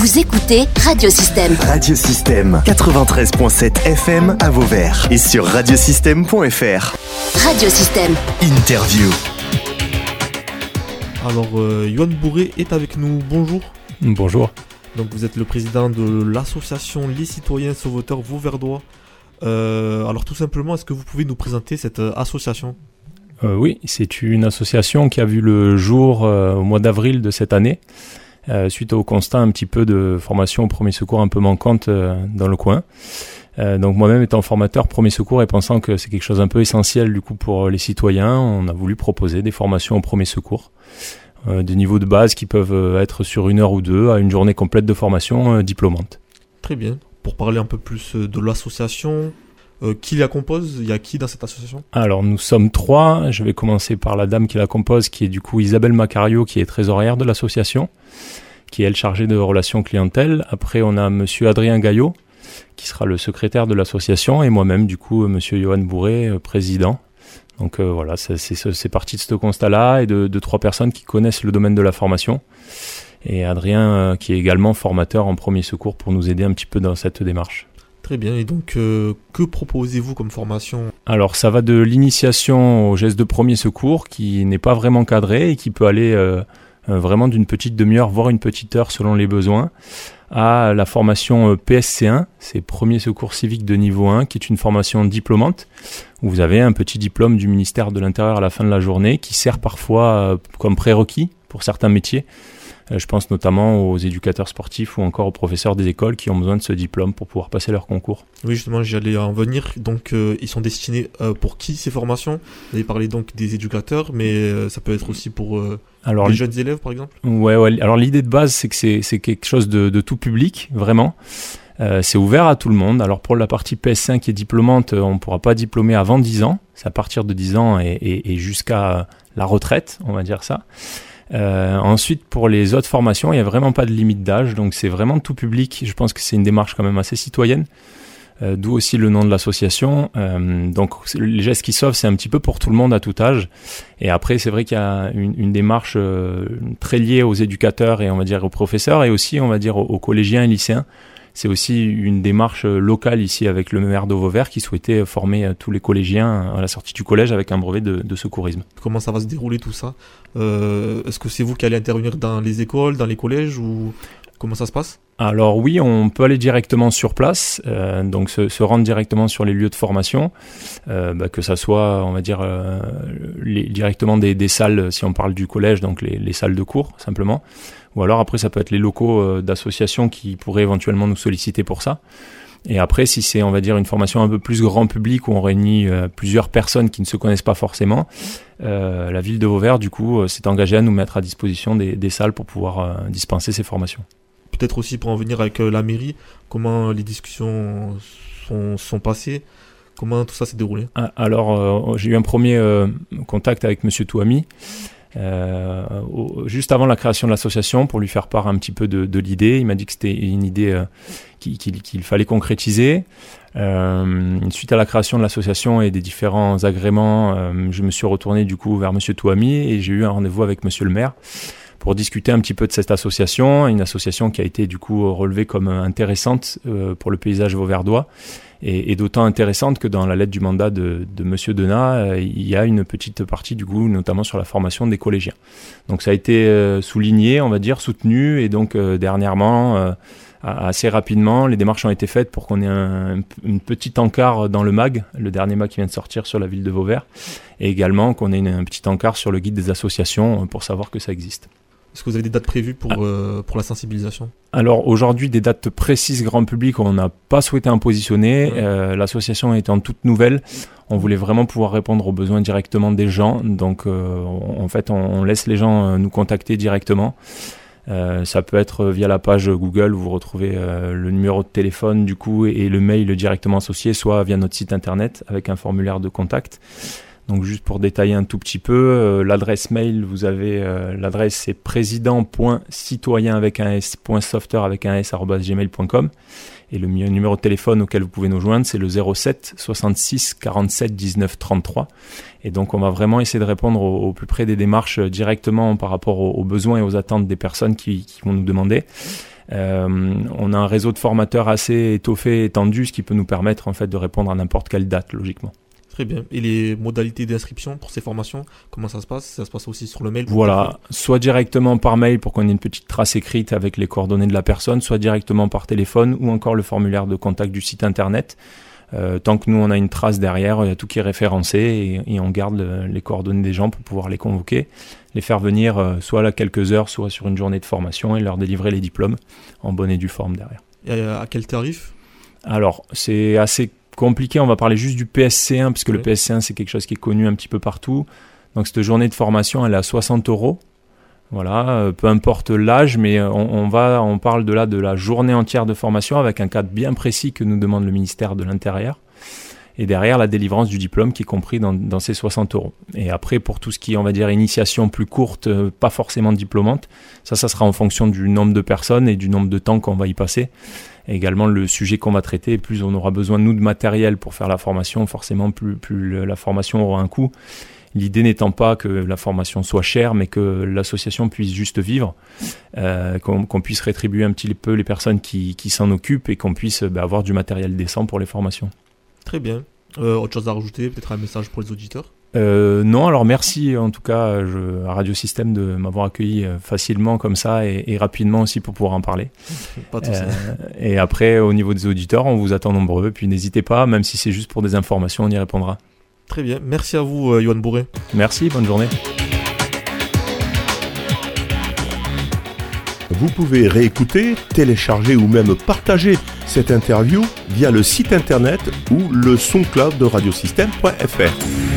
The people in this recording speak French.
Vous écoutez Radiosystème. Radiosystème 93.7 FM à Vauvert et sur radiosystème.fr. Radiosystème. Interview. Alors, euh, Yohan Bourré est avec nous. Bonjour. Bonjour. Donc, vous êtes le président de l'association Les Citoyens Sauveteurs Vauverdois. Euh, alors, tout simplement, est-ce que vous pouvez nous présenter cette euh, association? Euh, oui, c'est une association qui a vu le jour euh, au mois d'avril de cette année, suite au constat un petit peu de formation au premier secours un peu manquante euh, dans le coin. Euh, donc moi-même étant formateur premier secours et pensant que c'est quelque chose un peu essentiel du coup pour les citoyens, on a voulu proposer des formations au premier secours. Euh, des niveaux de base qui peuvent euh, être sur une heure ou deux à une journée complète de formation euh, diplômante. Très bien. Pour parler un peu plus euh, de l'association, euh, qui la compose? Il y a qui dans cette association? Alors nous sommes trois. Je vais commencer par la dame qui la compose, qui est du coup Isabelle Macario, qui est trésorière de l'association, qui est elle chargée de relations clientèle. Après on a Monsieur Adrien Gaillot, qui sera le secrétaire de l'association, et moi-même du coup Monsieur Johan Bourré, euh, président. Donc euh, voilà, c'est- parti de ce constat-là et de, de trois personnes qui connaissent le domaine de la formation. Et Adrien, euh, qui est également formateur en premier secours pour nous aider un petit peu dans cette démarche. Très bien. Et donc, euh, que proposez-vous comme formation? Alors ça va de l'initiation au geste de premier secours qui n'est pas vraiment cadré et qui peut aller euh, euh, vraiment d'une petite demi-heure voire une petite heure selon les besoins à la formation euh, PSC1, c'est premier secours civique de niveau 1 qui est une formation diplômante où vous avez un petit diplôme du ministère de l'Intérieur à la fin de la journée qui sert parfois comme prérequis pour certains métiers. Euh, Je pense notamment aux éducateurs sportifs ou encore aux professeurs des écoles qui ont besoin de ce diplôme pour pouvoir passer leur concours. Oui, justement, j'allais en venir. Donc, euh, ils sont destinés euh, pour qui ces formations? Vous avez parlé donc des éducateurs, mais euh, ça peut être aussi pour euh, Alors, les jeunes élèves, par exemple? Ouais, ouais. Alors l'idée de base, c'est que c'est c'est quelque chose de, de tout public, vraiment. Euh, c'est ouvert à tout le monde. Alors pour la partie PS5 qui est diplômante, on ne pourra pas diplômer avant 10 ans. C'est à partir de 10 ans et, et- et jusqu'à la retraite, on va dire ça. Euh, ensuite, pour les autres formations, il n'y a vraiment pas de limite d'âge, donc c'est vraiment tout public. Je pense que c'est une démarche quand même assez citoyenne. Euh, D'où aussi le nom de l'association. Euh, donc les gestes qui sauvent, c'est un petit peu pour tout le monde à tout âge. Et après, c'est vrai qu'il y a une, une démarche euh, très liée aux éducateurs et on va dire aux professeurs et aussi on va dire aux collégiens et lycéens. C'est aussi une démarche euh, locale ici avec le maire de Vauvert qui souhaitait former euh, tous les collégiens à la sortie du collège avec un brevet de, secourisme. Comment ça va se dérouler tout ça? Euh, Est-ce que c'est vous qui allez intervenir dans les écoles, dans les collèges comment ça se passe? Alors oui, on peut aller directement sur place, euh, donc se, se rendre directement sur les lieux de formation, euh, bah, que ça soit, on va dire, euh, les- directement des, des salles, si on parle du collège, donc les, les salles de cours simplement, ou alors après ça peut être les locaux euh, d'associations qui pourraient éventuellement nous solliciter pour ça. Et après, si c'est, on va dire, une formation un peu plus grand public où on réunit euh, plusieurs personnes qui ne se connaissent pas forcément, euh, la ville de Vauvert, du coup, euh, s'est engagée à nous mettre à disposition des, des salles pour pouvoir euh, dispenser ces formations. Peut-être aussi pour en venir avec euh, la mairie, comment les discussions sont, passées Comment tout ça s'est déroulé Ah, Alors, euh, j'ai eu un premier euh, contact avec Monsieur Touami, euh, juste avant la création de l'association, pour lui faire part un petit peu de, l'idée. Il m'a dit que c'était une idée euh, qui- qu'il fallait concrétiser. Euh, suite à la création de l'association et des différents agréments, euh, je me suis retourné du coup vers Monsieur Touami et j'ai eu un rendez-vous avec Monsieur le maire pour discuter un petit peu de cette association, une association qui a été du coup relevée comme intéressante euh, pour le paysage vauverdois et, et d'autant intéressante que dans la lettre du mandat de, de Monsieur Denat, euh, il y a une petite partie du coup, notamment sur la formation des collégiens. Donc ça a été euh, souligné, on va dire, soutenu, et donc dernièrement, assez rapidement, les démarches ont été faites pour qu'on ait un, une petite encart dans le MAG, le dernier MAG qui vient de sortir sur la ville de Vauvert, et également qu'on ait un petit encart sur le guide des associations pour savoir que ça existe. Est-ce que vous avez des dates prévues pour, euh, pour la sensibilisation? Alors aujourd'hui, des dates précises grand public, on n'a pas souhaité en positionner. Euh, L'association étant toute nouvelle, on voulait vraiment pouvoir répondre aux besoins directement des gens. Donc euh, on- en fait, on, on laisse les gens nous contacter directement. Ça peut être via la page Google où vous retrouvez le numéro de téléphone du coup et, et le mail directement associé, soit via notre site internet avec un formulaire de contact. Donc juste pour détailler un tout petit peu, euh, l'adresse mail, vous avez euh, l'adresse c'est président.citoyen avec un s.softer avec un s et le numéro de téléphone auquel vous pouvez nous joindre c'est le 07 66 47 19 33 et donc on va vraiment essayer de répondre au, plus près des démarches euh, directement par rapport aux, besoins et aux attentes des personnes qui, vont nous demander. on a un réseau de formateurs assez étoffé, étendu, ce qui peut nous permettre en fait de répondre à n'importe quelle date, logiquement. Très bien. Et les modalités d'inscription pour ces formations, comment ça se passe? Ça se passe aussi sur le mail Voilà, soit directement par mail pour qu'on ait une petite trace écrite avec les coordonnées de la personne, soit directement par téléphone ou encore le formulaire de contact du site internet. Euh, tant que nous on a une trace derrière, il y a tout qui est référencé et, on garde les coordonnées des gens pour pouvoir les convoquer, les faire venir euh, soit à quelques heures, soit sur une journée de formation et leur délivrer les diplômes en bonne et due forme derrière. Et à quel tarif? Alors c'est assez compliqué, on va parler juste du PSC1 puisque le PSC1 c'est quelque chose qui est connu un petit peu partout. Donc cette journée de formation elle est à 60 euros. Voilà, euh, peu importe l'âge, mais on, va, on parle de là de la journée entière de formation avec un cadre bien précis que nous demande le ministère de l'Intérieur. Et derrière la délivrance du diplôme qui est compris dans, ces 60 euros. Et après, pour tout ce qui est, on va dire, initiation plus courte, euh, pas forcément diplômante, ça, ça sera en fonction du nombre de personnes et du nombre de temps qu'on va y passer. Également le sujet qu'on va traiter, plus on aura besoin, nous, de matériel pour faire la formation, forcément, plus, plus la formation aura un coût. L'idée n'étant pas que la formation soit chère, mais que l'association puisse juste vivre, euh, qu'on puisse rétribuer un petit peu les personnes qui, s'en occupent et qu'on puisse bah, avoir du matériel décent pour les formations. Très bien. Euh, autre chose à rajouter, peut-être un message pour les auditeurs? Euh, non, alors merci en tout cas je, à Radio Système de m'avoir accueilli facilement comme ça et, rapidement aussi pour pouvoir en parler. Pas de et après, au niveau des auditeurs, on vous attend nombreux. Puis n'hésitez pas, même si c'est juste pour des informations, on y répondra. Très bien. Merci à vous, euh, Yohan Bourré. Merci, bonne journée. Vous pouvez réécouter, télécharger ou même partager cette interview via le site internet ou le son cloud de radiosystème.fr.